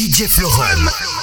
DJ Florum.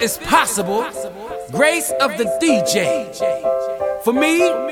Is possible. Grace of the DJ. For me,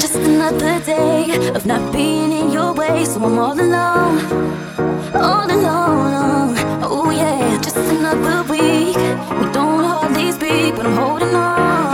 Just another day of not being in your way, so I'm all alone. All alone, oh yeah, just another week. We don't hardly speak, but I'm holding on.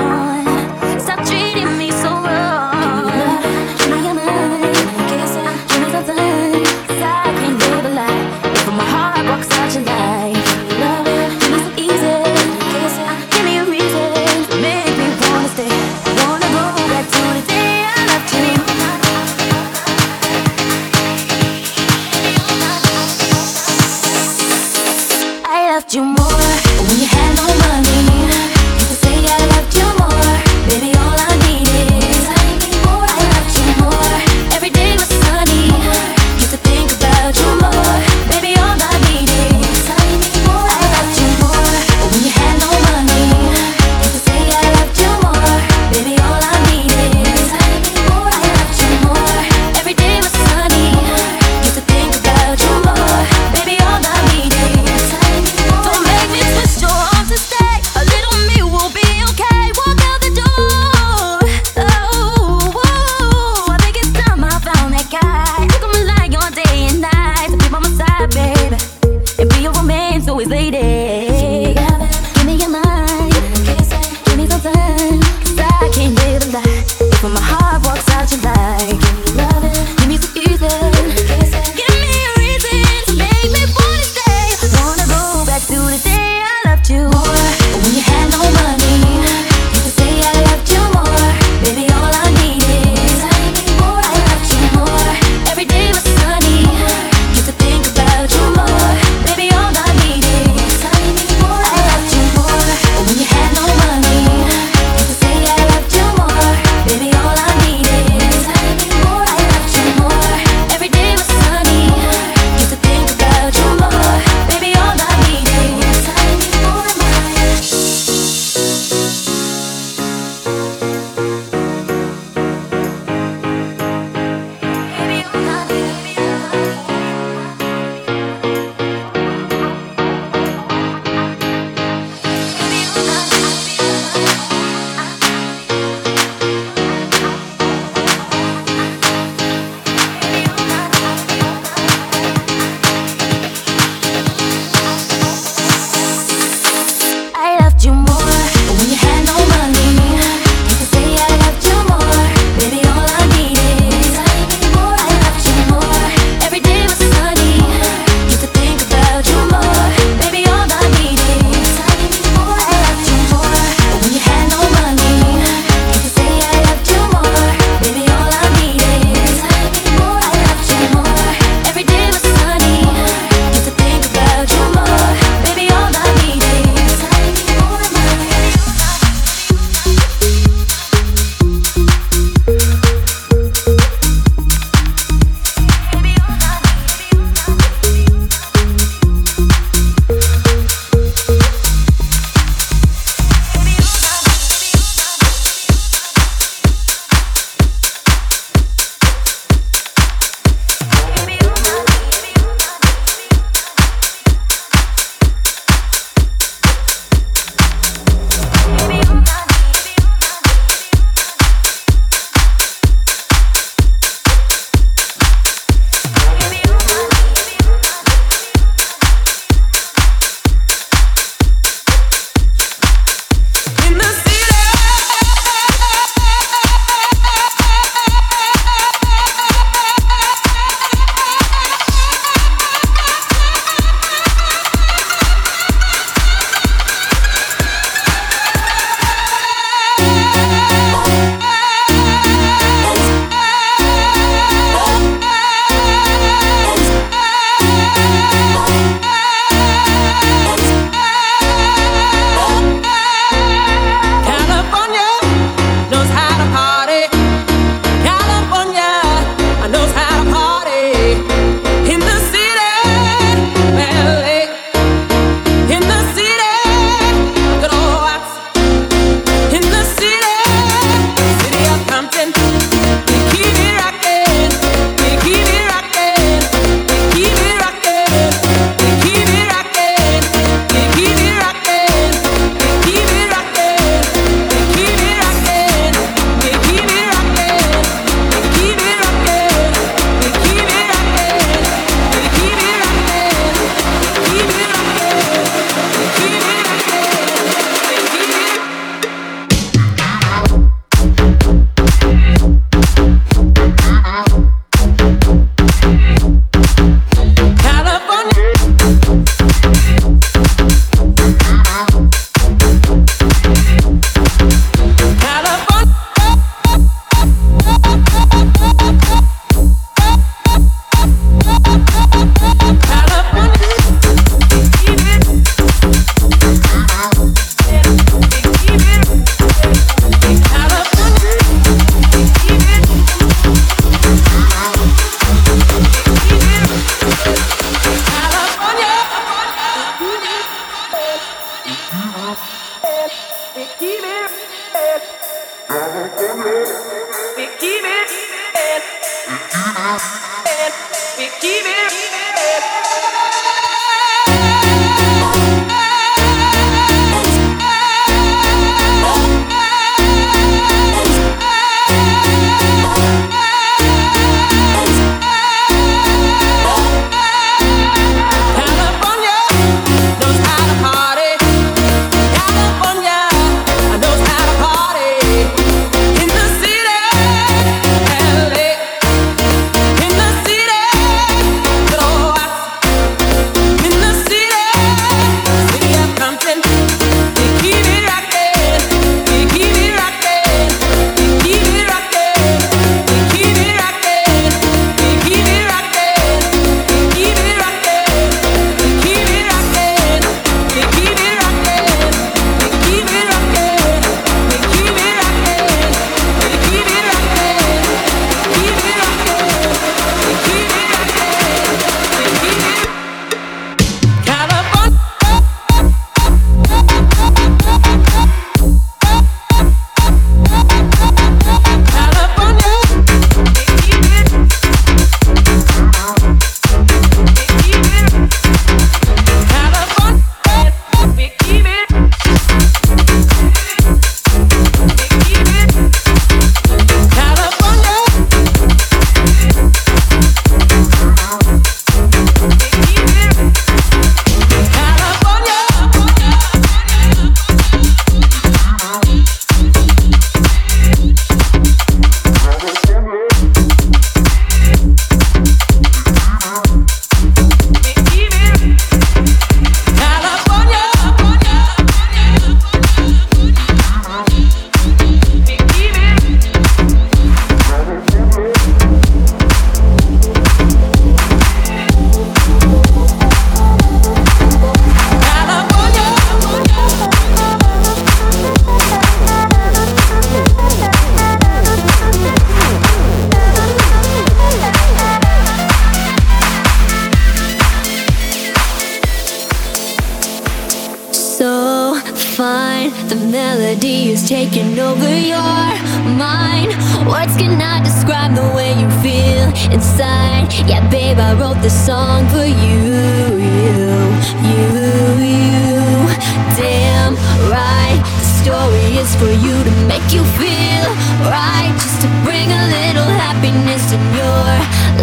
for you to make you feel right. Just to bring a little happiness in your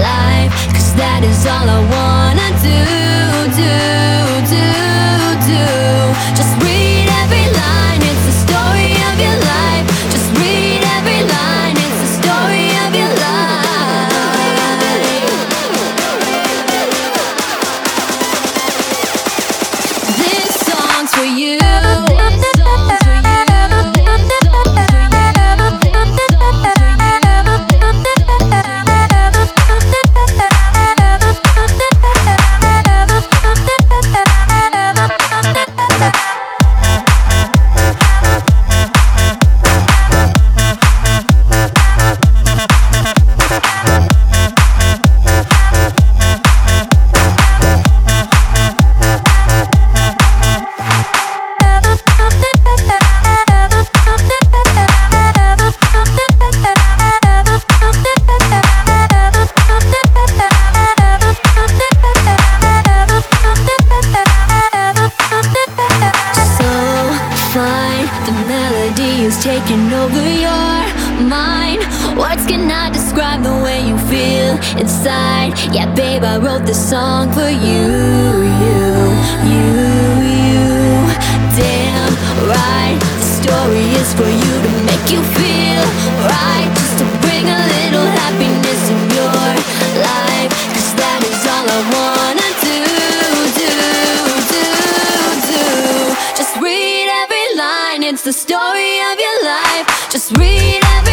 life. Cause that is all I wanna do. story of your life. Just read every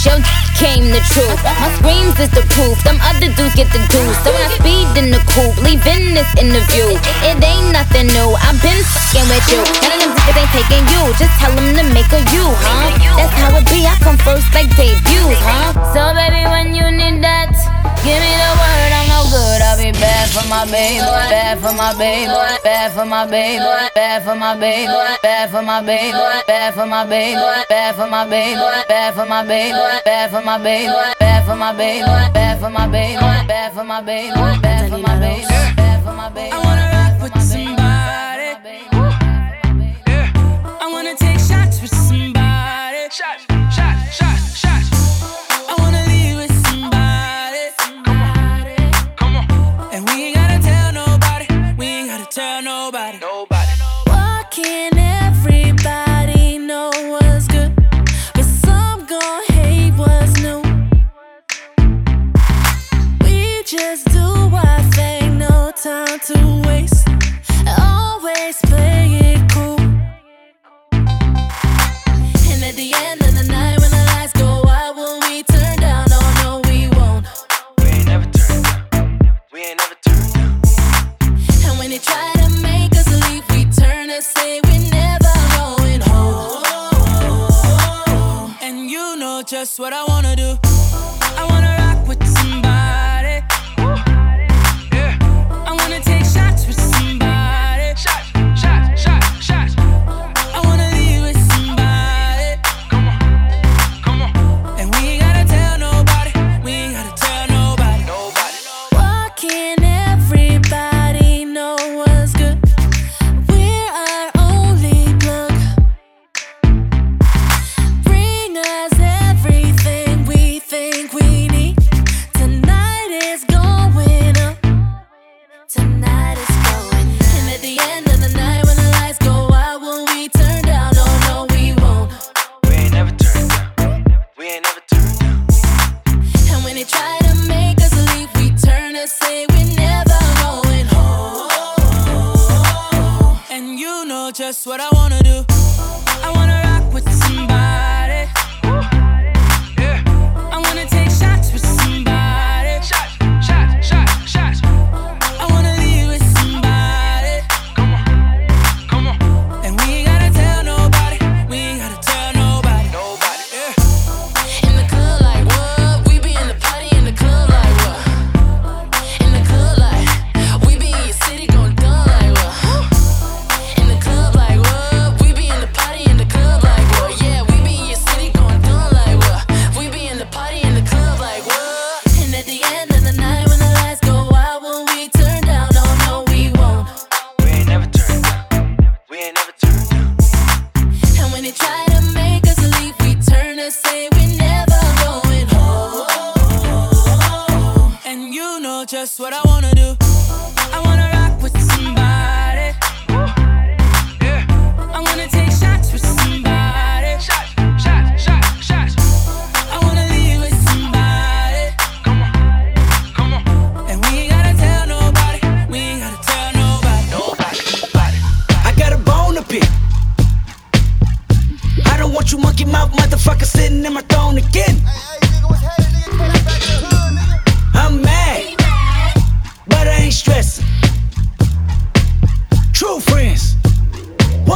Came the truth. My screams is the proof. Some other dudes get the juice. So I speed in the coupe, leaving this interview. It ain't nothing new. I've been fucking with you. None of them niggas ain't taking you. Just tell them to make a you, huh? That's how it be. I come first like debut, huh? So baby, when you need that, give me the word bad for my baby, bad for my baby, bad for my baby, bad for my baby, bad for my baby, bad for my baby, bad for my baby, bad for my baby, bad for my baby, bad for my baby, bad for my baby, bad for my baby, bad for my baby, bad for my baby. I wanna rock with somebody. what I want. tonight.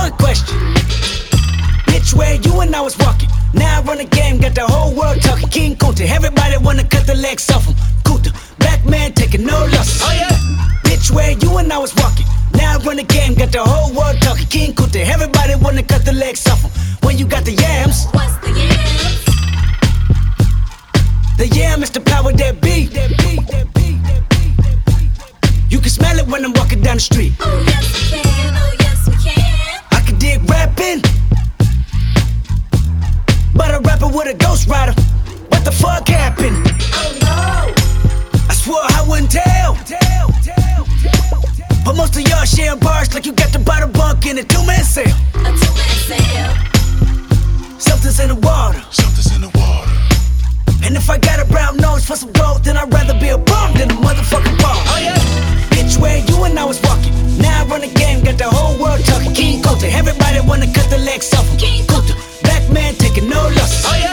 one question. Bitch, where you and I was walking. Now I run a game, got the whole world talking. King Kunta, everybody wanna cut the legs off him. Kunta, black man taking no losses. Oh yeah. Bitch, where you and I was walking. Now I run a game, got the whole world talking. King Kunta, everybody wanna cut the legs off him. When you got the yams. What's the yams? The yam is the power that be. That that. You can smell it when I'm walking down the street. Oh yes, you can. Oh, I rapping, but a rapper with a ghost rider. What the fuck happened? Oh no. I swore I wouldn't tell. But most of y'all share bars like you got the bottom bunk in a two man cell. A two-man sale. Something's in the water. Something's in the water. And if I got a brown nose for some gold, then I'd rather be a bum than a motherfucking bum. Oh yeah. Bitch, where you and I was walking. Now I run the game, got the whole world talking. King Kunta, everybody wanna cut the legs off. him. King Kunta, black man taking no losses. Oh yeah.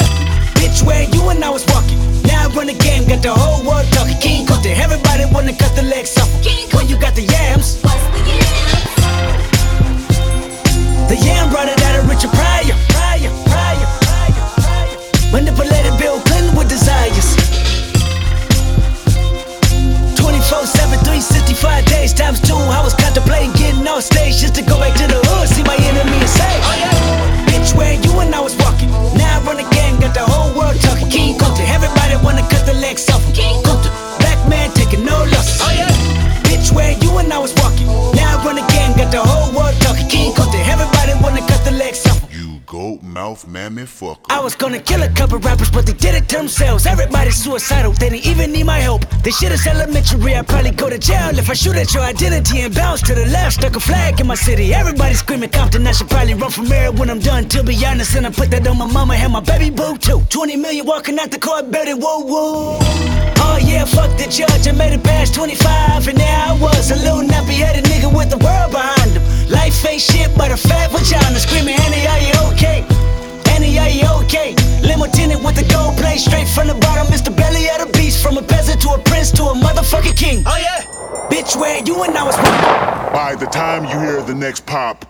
Bitch, where you and I was walking. Now I run the game, got the whole world talking. King Kunta, everybody wanna cut the legs off. him. King When you got the yams, What's the yams? the yam brought it out of Richard Pryor, Pryor. Manipulated Bill Clinton with desires. 24 7, 365 days times two. I was contemplating getting on stage just to go back to the hood, see my enemy and say, Oh yeah. Bitch, where you and I was walking. Now I run the game, got the whole world talking. King Kunta, everybody wanna cut the legs off. King Kunta, black man taking no mouth mammy fucker. I was gonna kill a couple rappers, but they did it to themselves. Everybody's suicidal, they didn't even need my help. This shit is elementary, I'd probably go to jail if I shoot at your identity and bounce to the left. Stuck a flag in my city, everybody screaming Compton. I should probably run from here when I'm done, to be honest. And I put that on my mama and my baby boo too. 20 million walking out the court, better whoa whoa. Oh yeah, fuck the judge, I made it past 25, and now I was, a little nappy headed nigga with the world behind him. Life ain't shit but a fat vagina, screaming, Annie, are you okay? Annie, are you okay? Limo tinted with the gold plate straight from the bottom. Mr. Belly of the beast, from a peasant to a prince to a motherfucking king. Oh yeah, bitch, where you and I was. By the time you hear the next pop,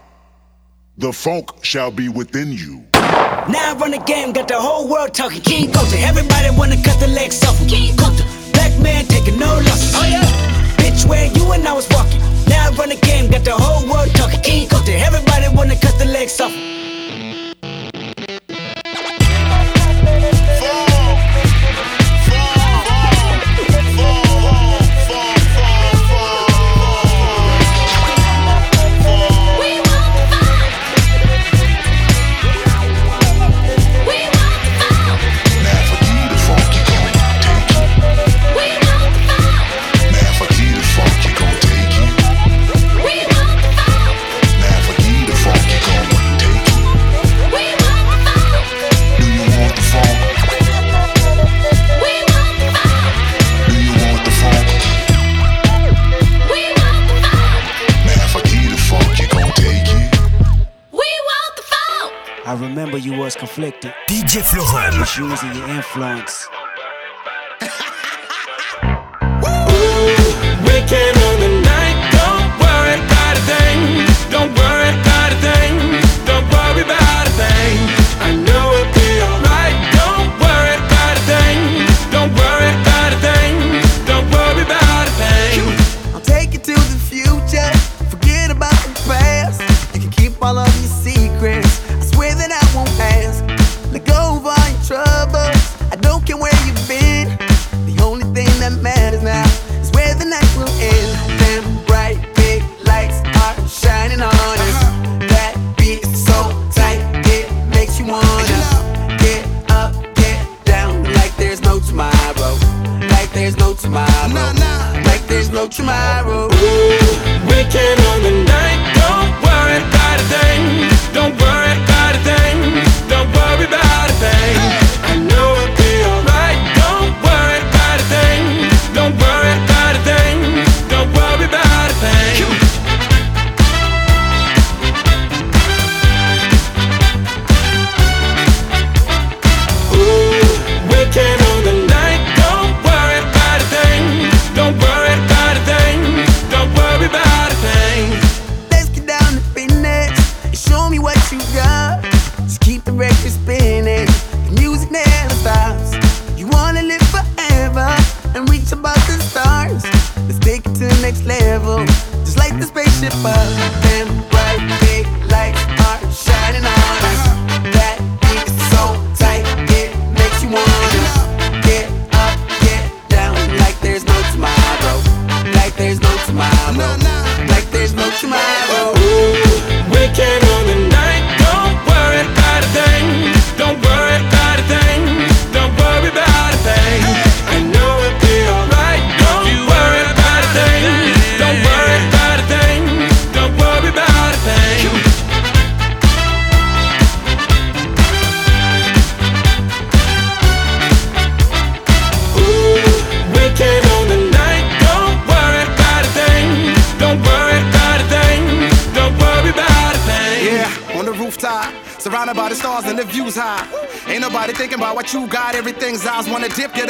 the funk shall be within you. Now I run the game, got the whole world talking. King Kunta, everybody wanna cut the legs off. King Kunta, black man taking no losses. Oh yeah, bitch, where you and I was walking. Now I run the game, got the whole world talking. King Kunta, everybody wanna cut the legs off. You was conflicted. DJ Florum. was using your influence. Weekend on the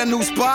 a new spot.